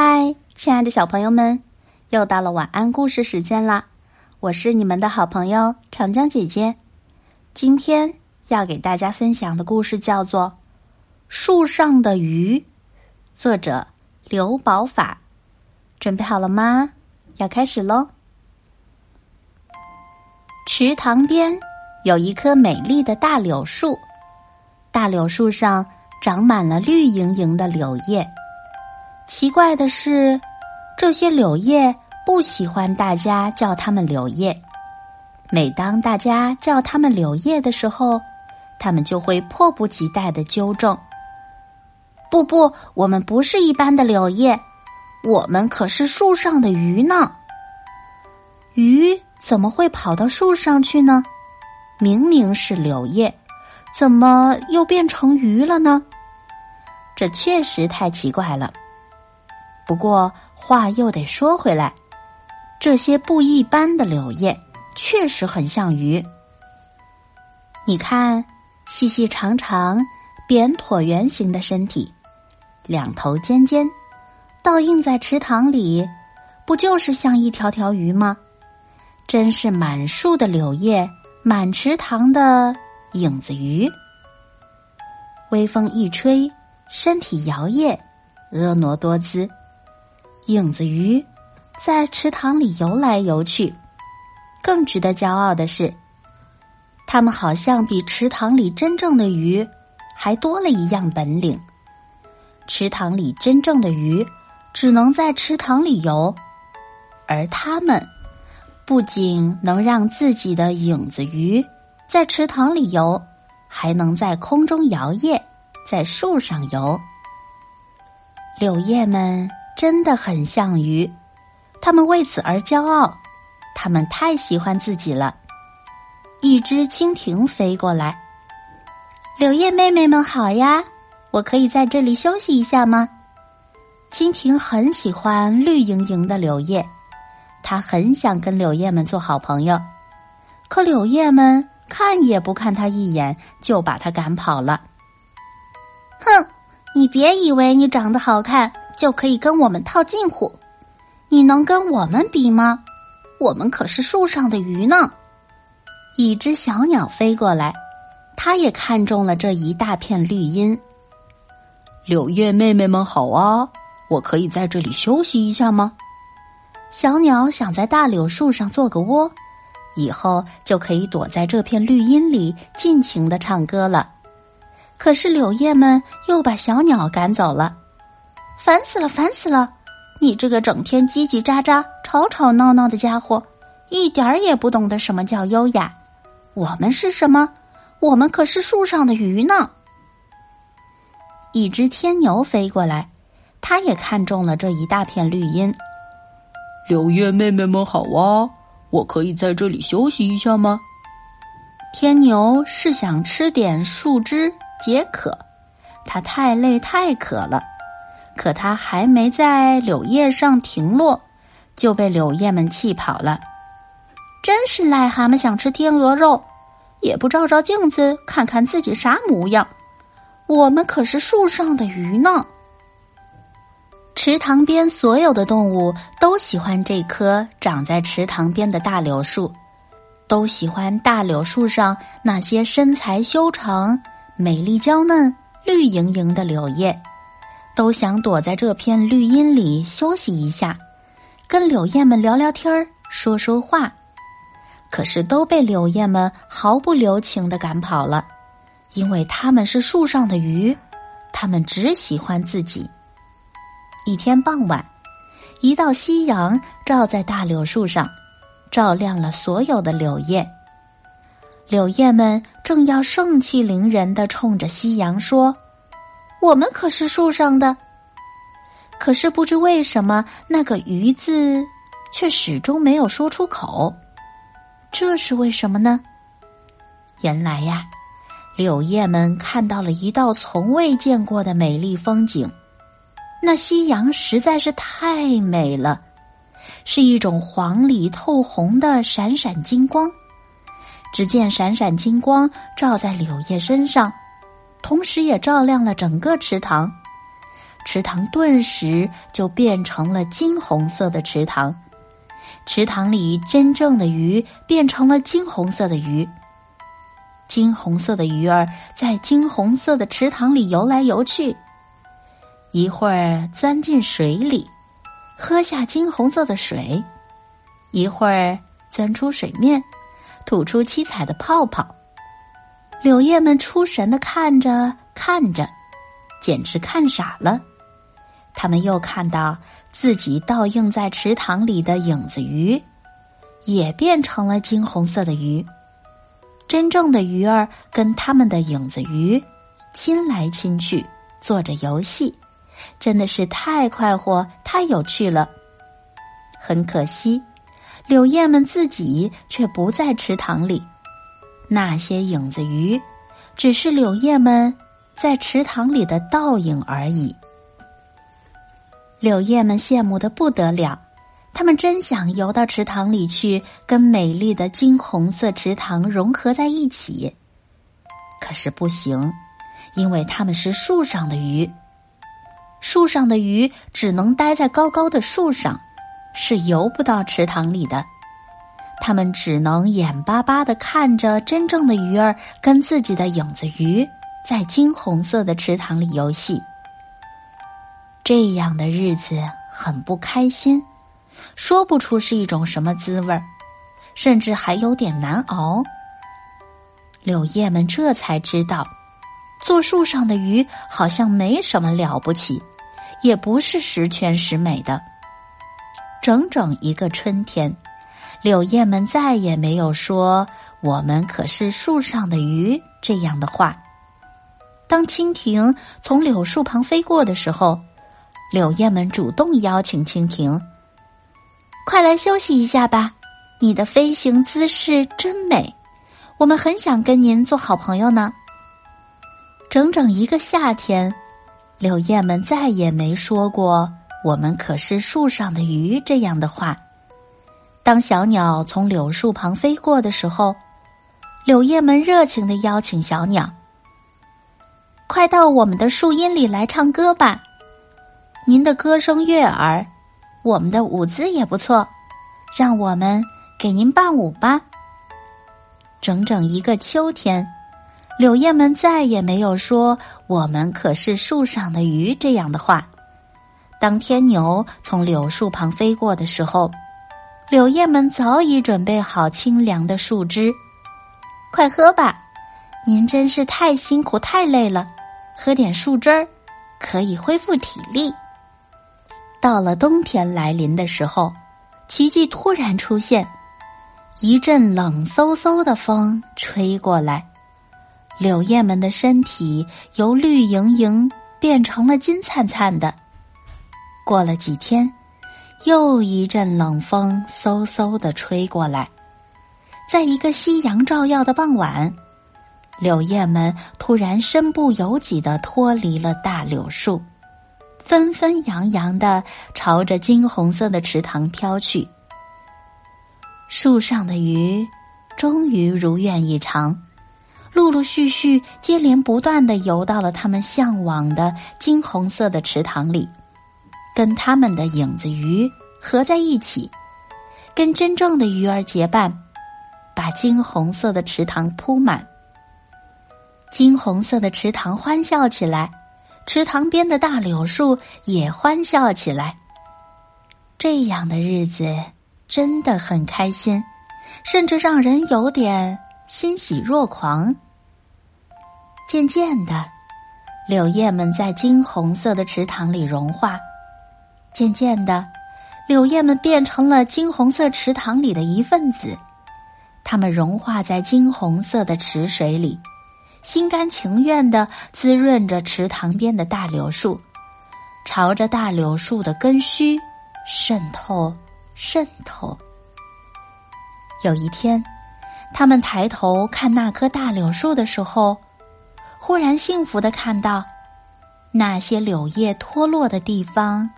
嗨，亲爱的小朋友们，又到了晚安故事时间啦！我是你们的好朋友长江姐姐。今天要给大家分享的故事叫做《树上的鱼》，作者刘宝法。准备好了吗？要开始喽！池塘边有一棵美丽的大柳树，大柳树上长满了绿莹莹的柳叶。奇怪的是，这些柳叶不喜欢大家叫它们柳叶。每当大家叫它们柳叶的时候，它们就会迫不及待的纠正：“不不，我们不是一般的柳叶，我们可是树上的鱼呢。”鱼怎么会跑到树上去呢？明明是柳叶，怎么又变成鱼了呢？这确实太奇怪了。不过话又得说回来，这些不一般的柳叶确实很像鱼。你看，细细长长、扁椭圆形的身体，两头尖尖，倒映在池塘里，不就是像一条条鱼吗？真是满树的柳叶，满池塘的影子鱼。微风一吹，身体摇曳，婀娜多姿。影子鱼在池塘里游来游去，更值得骄傲的是，它们好像比池塘里真正的鱼还多了一样本领。池塘里真正的鱼只能在池塘里游，而它们不仅能让自己的影子鱼在池塘里游，还能在空中摇曳，在树上游。柳叶们。真的很像鱼，他们为此而骄傲，他们太喜欢自己了。一只蜻蜓飞过来，柳叶妹妹们好呀，我可以在这里休息一下吗？蜻蜓很喜欢绿莹莹的柳叶，它很想跟柳叶们做好朋友，可柳叶们看也不看它一眼，就把它赶跑了。哼，你别以为你长得好看。就可以跟我们套近乎，你能跟我们比吗？我们可是树上的鱼呢。一只小鸟飞过来，它也看中了这一大片绿荫。柳叶妹妹们好啊，我可以在这里休息一下吗？小鸟想在大柳树上做个窝，以后就可以躲在这片绿荫里尽情的唱歌了。可是柳叶们又把小鸟赶走了。烦死了，烦死了！你这个整天叽叽喳喳、吵吵闹闹的家伙，一点儿也不懂得什么叫优雅。我们是什么？我们可是树上的鱼呢。一只天牛飞过来，它也看中了这一大片绿荫。柳叶妹妹们好啊，我可以在这里休息一下吗？天牛是想吃点树枝解渴，它太累太渴了。可它还没在柳叶上停落，就被柳叶们气跑了。真是癞蛤蟆想吃天鹅肉，也不照照镜子看看自己啥模样。我们可是树上的鱼呢。池塘边所有的动物都喜欢这棵长在池塘边的大柳树，都喜欢大柳树上那些身材修长、美丽娇嫩、绿莹莹的柳叶。都想躲在这片绿荫里休息一下，跟柳叶们聊聊天儿、说说话，可是都被柳叶们毫不留情的赶跑了，因为他们是树上的鱼，他们只喜欢自己。一天傍晚，一道夕阳照在大柳树上，照亮了所有的柳叶。柳叶们正要盛气凌人的冲着夕阳说。我们可是树上的，可是不知为什么那个“鱼”字却始终没有说出口，这是为什么呢？原来呀，柳叶们看到了一道从未见过的美丽风景，那夕阳实在是太美了，是一种黄里透红的闪闪金光。只见闪闪金光照在柳叶身上。同时也照亮了整个池塘，池塘顿时就变成了金红色的池塘。池塘里真正的鱼变成了金红色的鱼。金红色的鱼儿在金红色的池塘里游来游去，一会儿钻进水里，喝下金红色的水；一会儿钻出水面，吐出七彩的泡泡。柳叶们出神的看着看着，简直看傻了。他们又看到自己倒映在池塘里的影子鱼，也变成了金红色的鱼。真正的鱼儿跟他们的影子鱼亲来亲去，做着游戏，真的是太快活、太有趣了。很可惜，柳叶们自己却不在池塘里。那些影子鱼，只是柳叶们在池塘里的倒影而已。柳叶们羡慕的不得了，他们真想游到池塘里去，跟美丽的金红色池塘融合在一起。可是不行，因为他们是树上的鱼，树上的鱼只能待在高高的树上，是游不到池塘里的。他们只能眼巴巴的看着真正的鱼儿跟自己的影子鱼在金红色的池塘里游戏。这样的日子很不开心，说不出是一种什么滋味儿，甚至还有点难熬。柳叶们这才知道，做树上的鱼好像没什么了不起，也不是十全十美的。整整一个春天，柳叶们再也没有说“我们可是树上的鱼”这样的话。当蜻蜓从柳树旁飞过的时候，柳叶们主动邀请蜻蜓：“快来休息一下吧，你的飞行姿势真美，我们很想跟您做好朋友呢。”整整一个夏天，柳叶们再也没说过“我们可是树上的鱼”这样的话。当小鸟从柳树旁飞过的时候，柳叶们热情的邀请小鸟：“快到我们的树荫里来唱歌吧。”您的歌声悦耳，我们的舞姿也不错，让我们给您伴舞吧。整整一个秋天，柳叶们再也没有说“我们可是树上的鱼”这样的话。当天牛从柳树旁飞过的时候，柳叶们早已准备好清凉的树枝，快喝吧！您真是太辛苦太累了，喝点树汁儿，可以恢复体力。到了冬天来临的时候，奇迹突然出现，一阵冷飕飕的风吹过来，柳叶们的身体由绿莹莹变成了金灿灿的。过了几天，又一阵冷风嗖嗖的吹过来，在一个夕阳照耀的傍晚，柳叶们突然身不由己的脱离了大柳树。纷纷扬扬的朝着金红色的池塘飘去。树上的鱼终于如愿以偿，陆陆续续、接连不断的游到了他们向往的金红色的池塘里，跟他们的影子鱼合在一起，跟真正的鱼儿结伴，把金红色的池塘铺满。金红色的池塘欢笑起来。池塘边的大柳树也欢笑起来。这样的日子真的很开心，甚至让人有点欣喜若狂。渐渐的，柳叶们在金红色的池塘里融化；渐渐的，柳叶们变成了金红色池塘里的一份子，它们融化在金红色的池水里。心甘情愿的滋润着池塘边的大柳树，朝着大柳树的根须渗透，渗透。有一天，他们抬头看那棵大柳树的时候，忽然幸福的看到，那些柳叶脱落的地方，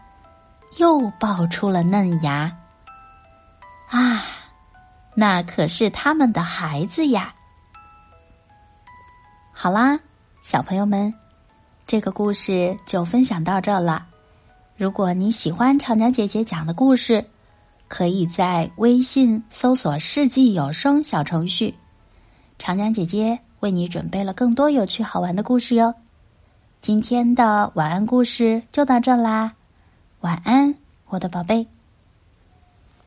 又爆出了嫩芽。啊，那可是他们的孩子呀！好啦，小朋友们，这个故事就分享到这了。如果你喜欢长江姐姐讲的故事，可以在微信搜索“世纪有声”小程序，长江姐姐为你准备了更多有趣好玩的故事哟。今天的晚安故事就到这啦，晚安，我的宝贝。